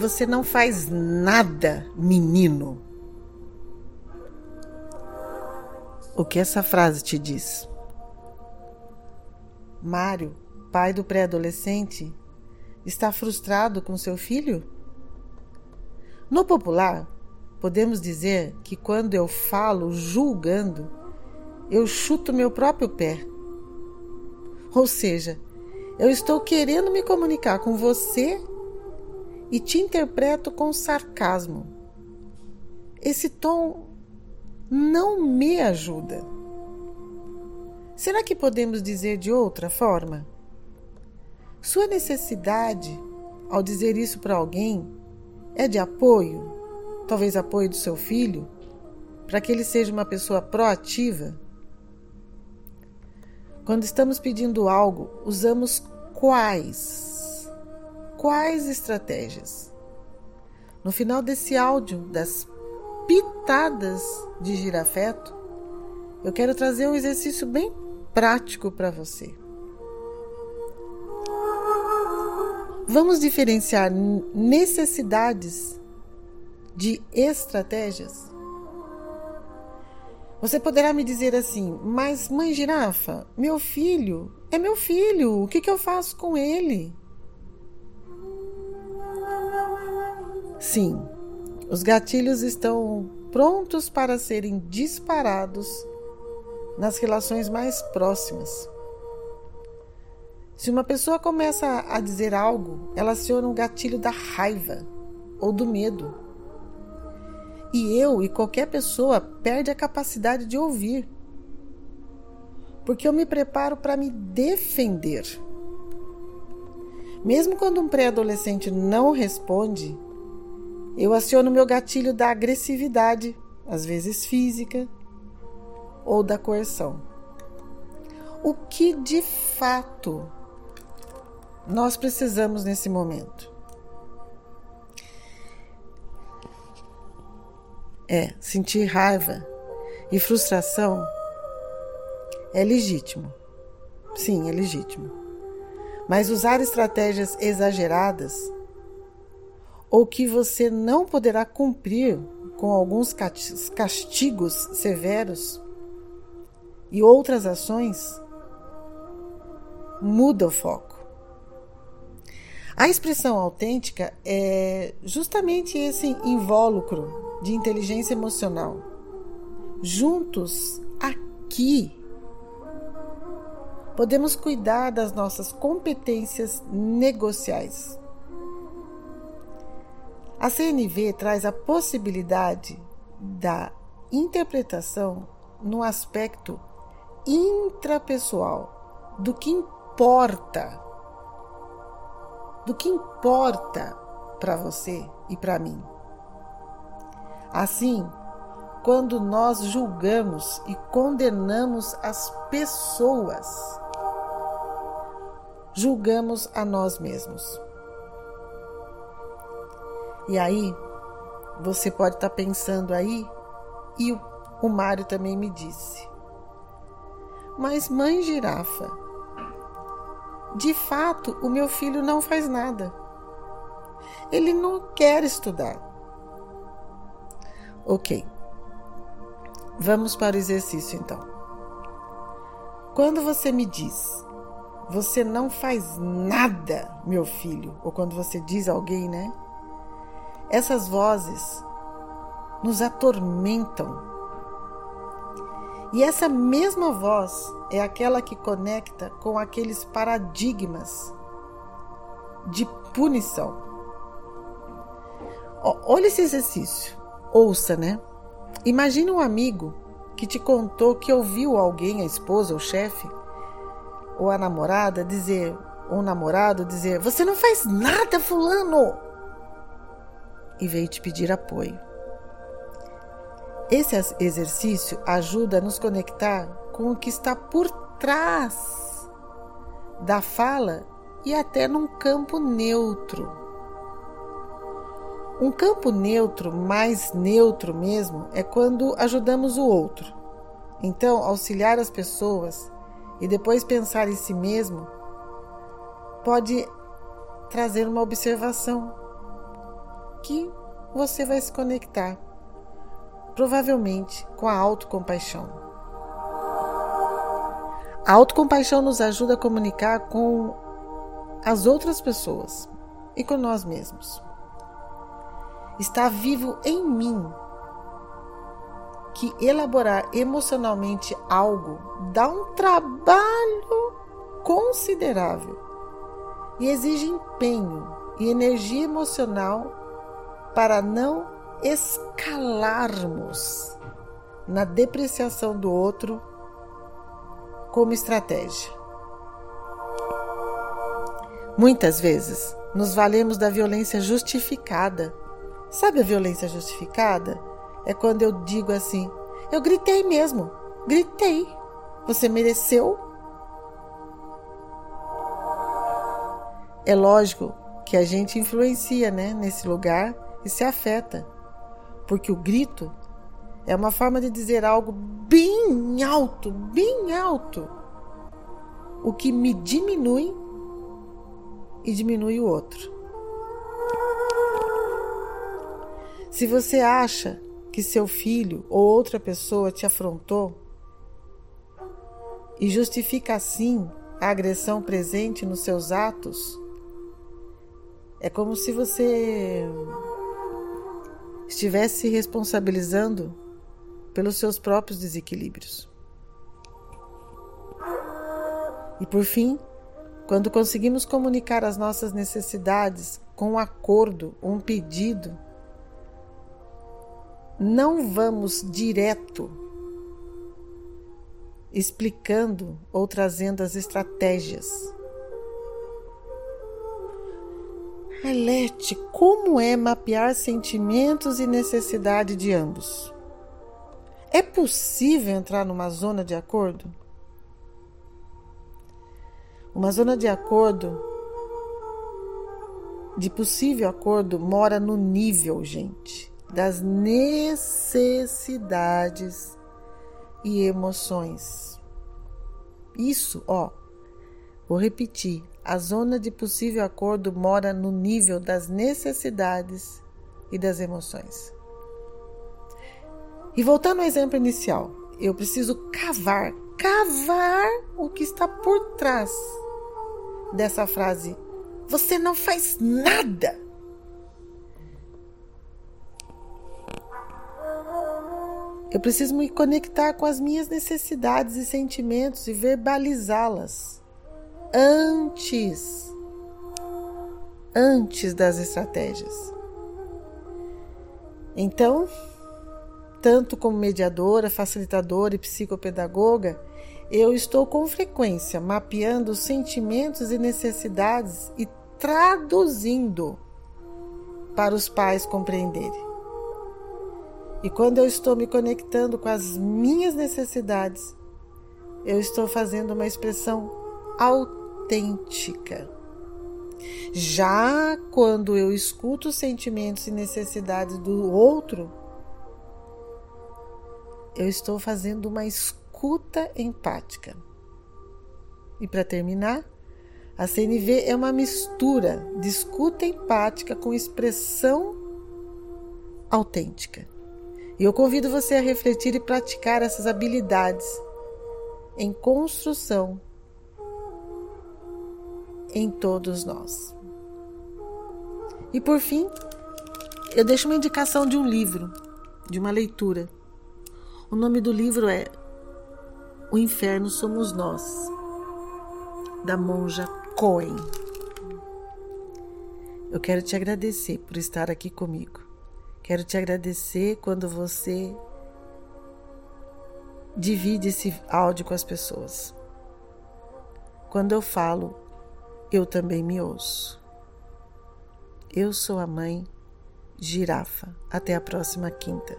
você não faz nada, menino. O que essa frase te diz? Mário, pai do pré-adolescente, está frustrado com seu filho? No popular, podemos dizer que quando eu falo julgando, eu chuto meu próprio pé. Ou seja, eu estou querendo me comunicar com você e te interpreto com sarcasmo. Esse tom não me ajuda. Será que podemos dizer de outra forma? Sua necessidade, ao dizer isso para alguém, é de apoio, talvez apoio do seu filho, para que ele seja uma pessoa proativa? Quando estamos pedindo algo, usamos quais? Quais estratégias? No final desse áudio das pitadas de girafeto, eu quero trazer um exercício bem prático para você. Vamos diferenciar necessidades de estratégias? Você poderá me dizer assim, mas mãe girafa, meu filho é meu filho, o que, que eu faço com ele? Sim, os gatilhos estão prontos para serem disparados nas relações mais próximas. Se uma pessoa começa a dizer algo, ela aciona um gatilho da raiva ou do medo. E eu e qualquer pessoa perde a capacidade de ouvir. Porque eu me preparo para me defender. Mesmo quando um pré-adolescente não responde, eu aciono meu gatilho da agressividade, às vezes física, ou da coerção. O que de fato nós precisamos nesse momento? É, sentir raiva e frustração é legítimo. Sim, é legítimo. Mas usar estratégias exageradas ou que você não poderá cumprir com alguns castigos severos e outras ações, muda o foco. A expressão autêntica é justamente esse invólucro de inteligência emocional. Juntos, aqui, podemos cuidar das nossas competências negociais. A CNV traz a possibilidade da interpretação no aspecto intrapessoal, do que importa, do que importa para você e para mim. Assim, quando nós julgamos e condenamos as pessoas, julgamos a nós mesmos. E aí, você pode estar tá pensando aí, e o, o Mário também me disse. Mas, mãe girafa, de fato, o meu filho não faz nada. Ele não quer estudar. Ok. Vamos para o exercício então. Quando você me diz, você não faz nada, meu filho, ou quando você diz a alguém, né? Essas vozes nos atormentam e essa mesma voz é aquela que conecta com aqueles paradigmas de punição. Olha esse exercício. Ouça, né? Imagine um amigo que te contou que ouviu alguém, a esposa, o chefe, ou a namorada dizer, ou o namorado dizer: Você não faz nada, Fulano! E veio te pedir apoio. Esse exercício ajuda a nos conectar com o que está por trás da fala e até num campo neutro. Um campo neutro, mais neutro mesmo, é quando ajudamos o outro. Então, auxiliar as pessoas e depois pensar em si mesmo pode trazer uma observação que você vai se conectar, provavelmente com a autocompaixão. A autocompaixão nos ajuda a comunicar com as outras pessoas e com nós mesmos. Está vivo em mim que elaborar emocionalmente algo dá um trabalho considerável e exige empenho e energia emocional para não escalarmos na depreciação do outro como estratégia. Muitas vezes nos valemos da violência justificada. Sabe a violência justificada? É quando eu digo assim: eu gritei mesmo, gritei. Você mereceu? É lógico que a gente influencia né, nesse lugar e se afeta, porque o grito é uma forma de dizer algo bem alto, bem alto, o que me diminui e diminui o outro. Se você acha que seu filho ou outra pessoa te afrontou e justifica assim a agressão presente nos seus atos, é como se você estivesse se responsabilizando pelos seus próprios desequilíbrios. E por fim, quando conseguimos comunicar as nossas necessidades com um acordo, um pedido, não vamos direto explicando ou trazendo as estratégias. Alete, como é mapear sentimentos e necessidade de ambos? É possível entrar numa zona de acordo? Uma zona de acordo, de possível acordo, mora no nível, gente das necessidades e emoções. Isso, ó, vou repetir: a zona de possível acordo mora no nível das necessidades e das emoções. E voltando ao exemplo inicial, eu preciso cavar, cavar o que está por trás dessa frase. Você não faz nada. Eu preciso me conectar com as minhas necessidades e sentimentos e verbalizá-las antes antes das estratégias. Então, tanto como mediadora, facilitadora e psicopedagoga, eu estou com frequência mapeando os sentimentos e necessidades e traduzindo para os pais compreenderem. E quando eu estou me conectando com as minhas necessidades, eu estou fazendo uma expressão autêntica. Já quando eu escuto os sentimentos e necessidades do outro, eu estou fazendo uma escuta empática. E para terminar, a CNV é uma mistura de escuta empática com expressão autêntica. E eu convido você a refletir e praticar essas habilidades em construção em todos nós. E por fim, eu deixo uma indicação de um livro, de uma leitura. O nome do livro é O Inferno Somos Nós, da monja Cohen. Eu quero te agradecer por estar aqui comigo. Quero te agradecer quando você divide esse áudio com as pessoas. Quando eu falo, eu também me ouço. Eu sou a mãe girafa. Até a próxima quinta.